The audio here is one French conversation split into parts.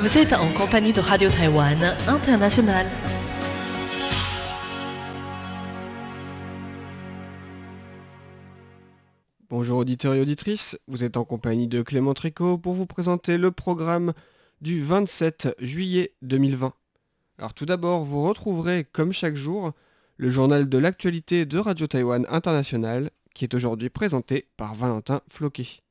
Vous êtes en compagnie de Radio Taïwan International. Bonjour auditeurs et auditrices, vous êtes en compagnie de Clément Tricot pour vous présenter le programme du 27 juillet 2020. Alors tout d'abord, vous retrouverez comme chaque jour le journal de l'actualité de Radio Taïwan International qui est aujourd'hui présenté par Valentin Floquet.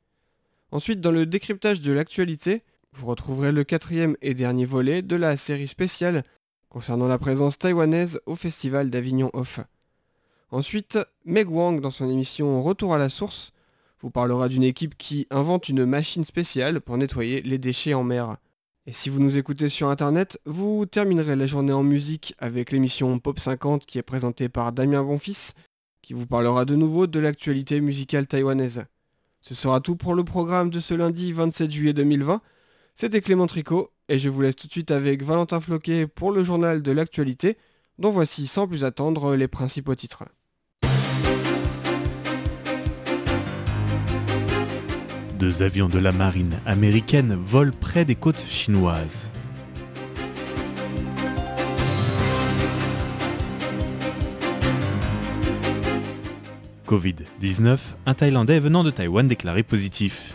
Ensuite, dans le décryptage de l'actualité, vous retrouverez le quatrième et dernier volet de la série spéciale concernant la présence taïwanaise au Festival d'Avignon Off. Ensuite, Meg Wang, dans son émission Retour à la source, vous parlera d'une équipe qui invente une machine spéciale pour nettoyer les déchets en mer. Et si vous nous écoutez sur internet, vous terminerez la journée en musique avec l'émission Pop 50 qui est présentée par Damien Bonfils, qui vous parlera de nouveau de l'actualité musicale taïwanaise. Ce sera tout pour le programme de ce lundi 27 juillet 2020. C'était Clément Tricot et je vous laisse tout de suite avec Valentin Floquet pour le journal de l'actualité, dont voici sans plus attendre les principaux titres. Deux avions de la marine américaine volent près des côtes chinoises. Covid-19, un Thaïlandais venant de Taïwan déclaré positif.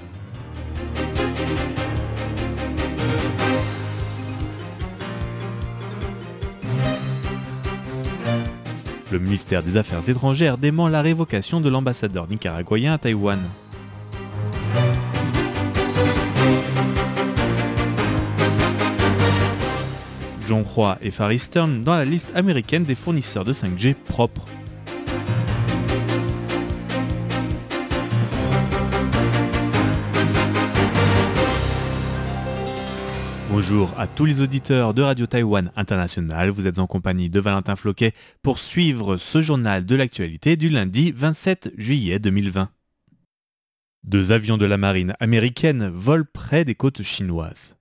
Le ministère des Affaires étrangères dément la révocation de l'ambassadeur nicaraguayen à Taïwan. John Hua et Far Eastern dans la liste américaine des fournisseurs de 5G propres. Bonjour à tous les auditeurs de Radio Taïwan International. Vous êtes en compagnie de Valentin Floquet pour suivre ce journal de l'actualité du lundi 27 juillet 2020. Deux avions de la marine américaine volent près des côtes chinoises.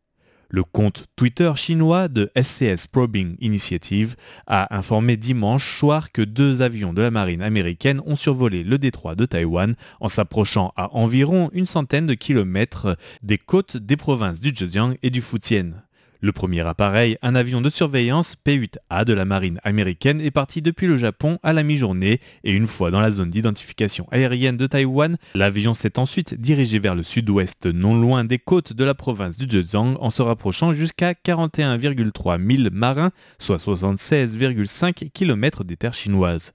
Le compte Twitter chinois de SCS Probing Initiative a informé dimanche soir que deux avions de la marine américaine ont survolé le détroit de Taïwan en s'approchant à environ une centaine de kilomètres des côtes des provinces du Zhejiang et du Fujian. Le premier appareil, un avion de surveillance P-8A de la marine américaine, est parti depuis le Japon à la mi-journée et une fois dans la zone d'identification aérienne de Taïwan, l'avion s'est ensuite dirigé vers le sud-ouest, non loin des côtes de la province du Zhejiang, en se rapprochant jusqu'à 41,3 milles marins, soit 76,5 km des terres chinoises.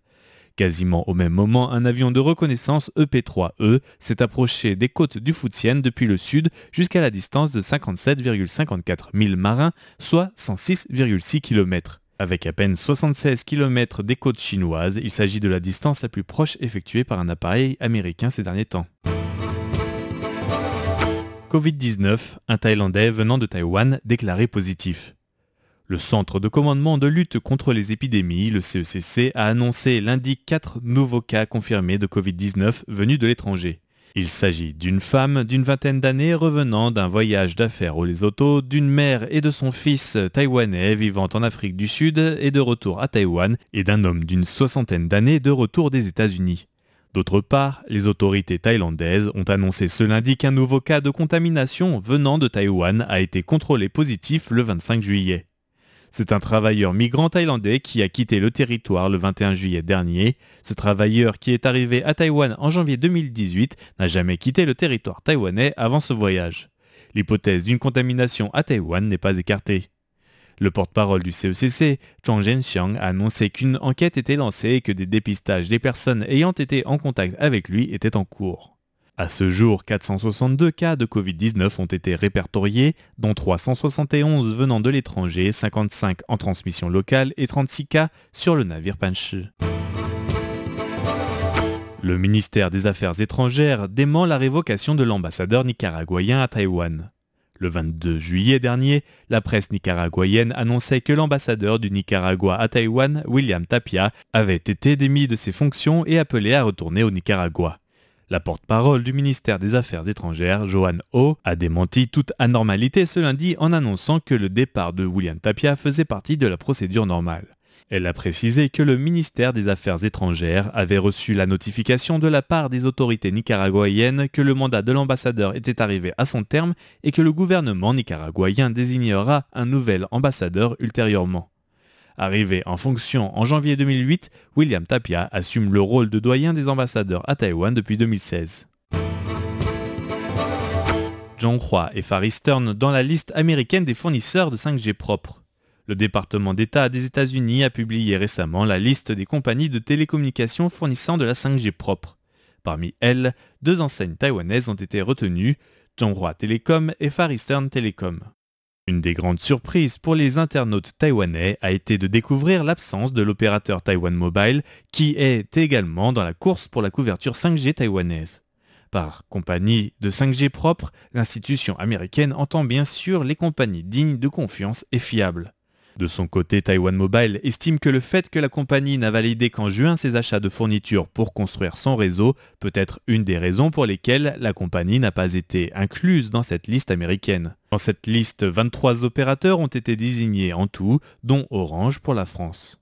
Quasiment au même moment, un avion de reconnaissance EP-3E s'est approché des côtes du Fujian depuis le sud jusqu'à la distance de 57,54 milles marins, soit 106,6 km. Avec à peine 76 km des côtes chinoises, il s'agit de la distance la plus proche effectuée par un appareil américain ces derniers temps. Covid-19, un Thaïlandais venant de Taïwan déclaré positif. Le Centre de commandement de lutte contre les épidémies, le CECC, a annoncé lundi 4 nouveaux cas confirmés de Covid-19 venus de l'étranger. Il s'agit d'une femme d'une vingtaine d'années revenant d'un voyage d'affaires au Lesotho, d'une mère et de son fils taïwanais vivant en Afrique du Sud et de retour à Taïwan, et d'un homme d'une soixantaine d'années de retour des États-Unis. D'autre part, les autorités thaïlandaises ont annoncé ce lundi qu'un nouveau cas de contamination venant de Taïwan a été contrôlé positif le 25 juillet. C'est un travailleur migrant thaïlandais qui a quitté le territoire le 21 juillet dernier. Ce travailleur qui est arrivé à Taïwan en janvier 2018 n'a jamais quitté le territoire taïwanais avant ce voyage. L'hypothèse d'une contamination à Taïwan n'est pas écartée. Le porte-parole du CECC, Chang Zhenxiang, a annoncé qu'une enquête était lancée et que des dépistages des personnes ayant été en contact avec lui étaient en cours. À ce jour, 462 cas de Covid-19 ont été répertoriés, dont 371 venant de l'étranger, 55 en transmission locale et 36 cas sur le navire Panchi. Le ministère des Affaires étrangères dément la révocation de l'ambassadeur nicaraguayen à Taïwan. Le 22 juillet dernier, la presse nicaraguayenne annonçait que l'ambassadeur du Nicaragua à Taïwan, William Tapia, avait été démis de ses fonctions et appelé à retourner au Nicaragua. La porte-parole du ministère des Affaires étrangères, Johan Ho, a démenti toute anormalité ce lundi en annonçant que le départ de William Tapia faisait partie de la procédure normale. Elle a précisé que le ministère des Affaires étrangères avait reçu la notification de la part des autorités nicaraguayennes que le mandat de l'ambassadeur était arrivé à son terme et que le gouvernement nicaraguayen désignera un nouvel ambassadeur ultérieurement. Arrivé en fonction en janvier 2008, William Tapia assume le rôle de doyen des ambassadeurs à Taïwan depuis 2016. John Hua et Far Eastern dans la liste américaine des fournisseurs de 5G propres. Le département d'État des États-Unis a publié récemment la liste des compagnies de télécommunications fournissant de la 5G propre. Parmi elles, deux enseignes taïwanaises ont été retenues, Zhonghua Telecom et Far Eastern Telecom. Une des grandes surprises pour les internautes taïwanais a été de découvrir l'absence de l'opérateur Taiwan Mobile qui est également dans la course pour la couverture 5G taïwanaise. Par compagnie de 5G propre, l'institution américaine entend bien sûr les compagnies dignes de confiance et fiables. De son côté, Taiwan Mobile estime que le fait que la compagnie n'a validé qu'en juin ses achats de fournitures pour construire son réseau peut être une des raisons pour lesquelles la compagnie n'a pas été incluse dans cette liste américaine. Dans cette liste, 23 opérateurs ont été désignés en tout, dont Orange pour la France.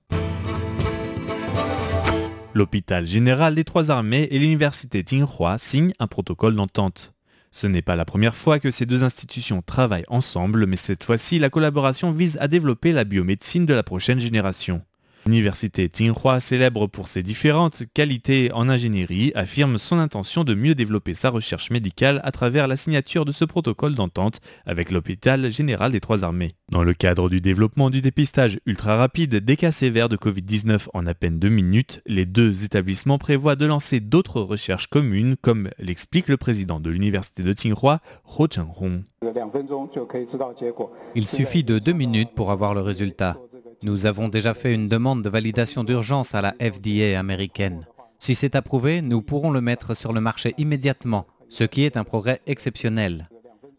L'hôpital général des Trois Armées et l'université Tsinghua signent un protocole d'entente. Ce n'est pas la première fois que ces deux institutions travaillent ensemble, mais cette fois-ci, la collaboration vise à développer la biomédecine de la prochaine génération. L'université Tsinghua, célèbre pour ses différentes qualités en ingénierie, affirme son intention de mieux développer sa recherche médicale à travers la signature de ce protocole d'entente avec l'hôpital général des Trois Armées. Dans le cadre du développement du dépistage ultra rapide des cas sévères de Covid-19 en à peine deux minutes, les deux établissements prévoient de lancer d'autres recherches communes, comme l'explique le président de l'université de Tsinghua, Ho Cheng-hong. Il suffit de deux minutes pour avoir le résultat. Nous avons déjà fait une demande de validation d'urgence à la FDA américaine. Si c'est approuvé, nous pourrons le mettre sur le marché immédiatement, ce qui est un progrès exceptionnel.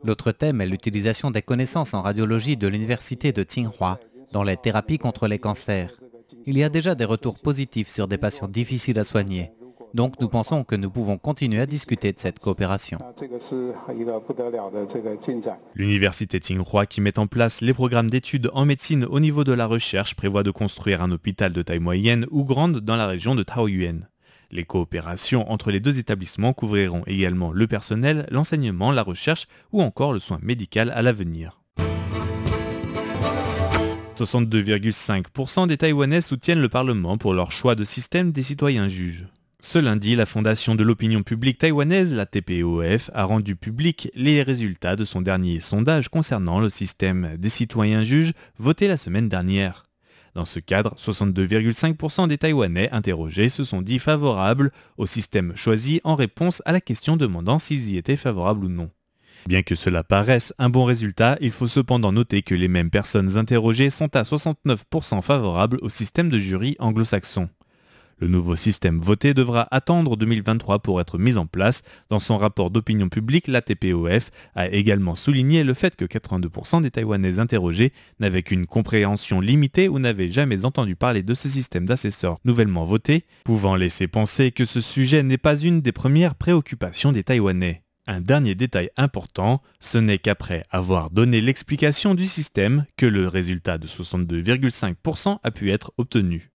L'autre thème est l'utilisation des connaissances en radiologie de l'université de Tsinghua dans les thérapies contre les cancers. Il y a déjà des retours positifs sur des patients difficiles à soigner. Donc nous pensons que nous pouvons continuer à discuter de cette coopération. L'université Tsinghua qui met en place les programmes d'études en médecine au niveau de la recherche prévoit de construire un hôpital de taille moyenne ou grande dans la région de Taoyuan. Les coopérations entre les deux établissements couvriront également le personnel, l'enseignement, la recherche ou encore le soin médical à l'avenir. 62,5% des Taïwanais soutiennent le Parlement pour leur choix de système des citoyens juges. Ce lundi, la Fondation de l'opinion publique taïwanaise, la TPOF, a rendu public les résultats de son dernier sondage concernant le système des citoyens juges voté la semaine dernière. Dans ce cadre, 62,5% des Taïwanais interrogés se sont dit favorables au système choisi en réponse à la question demandant s'ils y étaient favorables ou non. Bien que cela paraisse un bon résultat, il faut cependant noter que les mêmes personnes interrogées sont à 69% favorables au système de jury anglo-saxon. Le nouveau système voté devra attendre 2023 pour être mis en place. Dans son rapport d'opinion publique, la TPOF a également souligné le fait que 82% des Taïwanais interrogés n'avaient qu'une compréhension limitée ou n'avaient jamais entendu parler de ce système d'assesseurs nouvellement voté, pouvant laisser penser que ce sujet n'est pas une des premières préoccupations des Taïwanais. Un dernier détail important, ce n'est qu'après avoir donné l'explication du système que le résultat de 62,5% a pu être obtenu.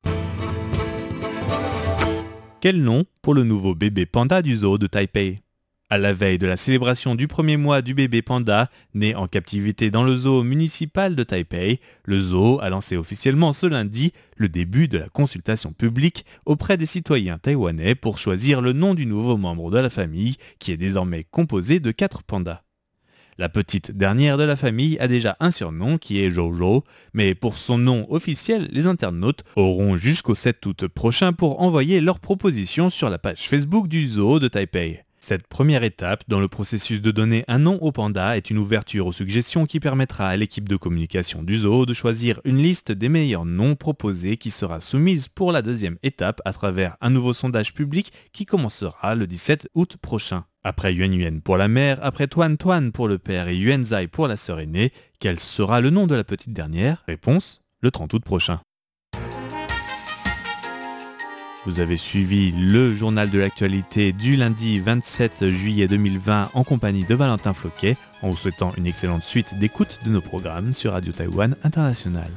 Quel nom pour le nouveau bébé panda du zoo de Taipei? À la veille de la célébration du premier mois du bébé panda, né en captivité dans le zoo municipal de Taipei, le zoo a lancé officiellement ce lundi le début de la consultation publique auprès des citoyens taïwanais pour choisir le nom du nouveau membre de la famille, qui est désormais composé de quatre pandas. La petite dernière de la famille a déjà un surnom qui est Jojo, mais pour son nom officiel, les internautes auront jusqu'au 7 août prochain pour envoyer leurs propositions sur la page Facebook du zoo de Taipei. Cette première étape dans le processus de donner un nom au panda est une ouverture aux suggestions qui permettra à l'équipe de communication du zoo de choisir une liste des meilleurs noms proposés qui sera soumise pour la deuxième étape à travers un nouveau sondage public qui commencera le 17 août prochain. Après Yuan Yuan pour la mère, après Tuan Tuan pour le père et Yuan Zai pour la sœur aînée, quel sera le nom de la petite dernière? Réponse le 30 août prochain. Vous avez suivi le journal de l'actualité du lundi 27 juillet 2020 en compagnie de Valentin Floquet, en vous souhaitant une excellente suite d'écoute de nos programmes sur Radio Taïwan International.